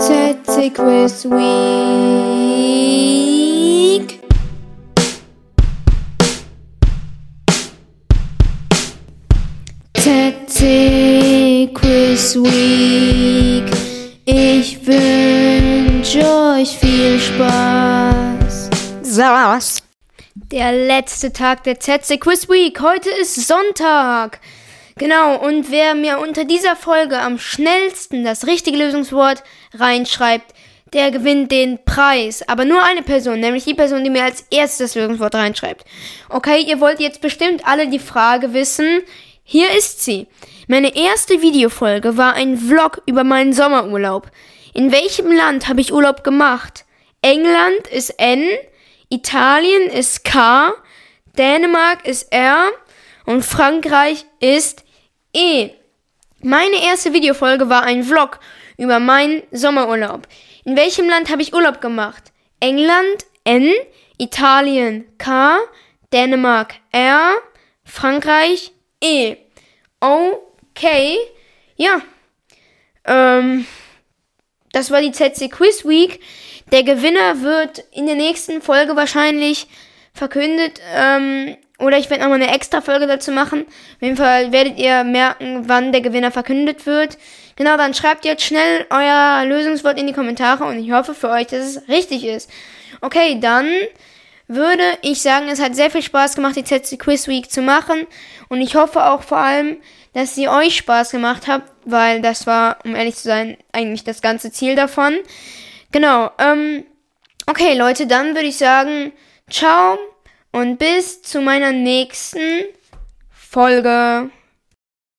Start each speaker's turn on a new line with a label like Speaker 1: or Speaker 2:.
Speaker 1: ZC Quiz Week. ZC Quiz Week. Ich wünsche euch viel Spaß.
Speaker 2: Saß.
Speaker 3: Der letzte Tag der ZC Quiz Week. Heute ist Sonntag. Genau, und wer mir unter dieser Folge am schnellsten das richtige Lösungswort reinschreibt, der gewinnt den Preis. Aber nur eine Person, nämlich die Person, die mir als erstes das Lösungswort reinschreibt. Okay, ihr wollt jetzt bestimmt alle die Frage wissen. Hier ist sie. Meine erste Videofolge war ein Vlog über meinen Sommerurlaub. In welchem Land habe ich Urlaub gemacht? England ist N, Italien ist K, Dänemark ist R und Frankreich ist E. Meine erste Videofolge war ein Vlog über meinen Sommerurlaub. In welchem Land habe ich Urlaub gemacht? England N, Italien K, Dänemark R, Frankreich E. Okay, ja. Ähm, das war die ZC Quiz Week. Der Gewinner wird in der nächsten Folge wahrscheinlich verkündet. Ähm, oder ich werde nochmal eine extra Folge dazu machen. Auf jeden Fall werdet ihr merken, wann der Gewinner verkündet wird. Genau, dann schreibt jetzt schnell euer Lösungswort in die Kommentare und ich hoffe für euch, dass es richtig ist. Okay, dann würde ich sagen, es hat sehr viel Spaß gemacht, die ZC Quiz Week zu machen. Und ich hoffe auch vor allem, dass sie euch Spaß gemacht hat, weil das war, um ehrlich zu sein, eigentlich das ganze Ziel davon. Genau, ähm, okay Leute, dann würde ich sagen, ciao und bis zu meiner nächsten Folge.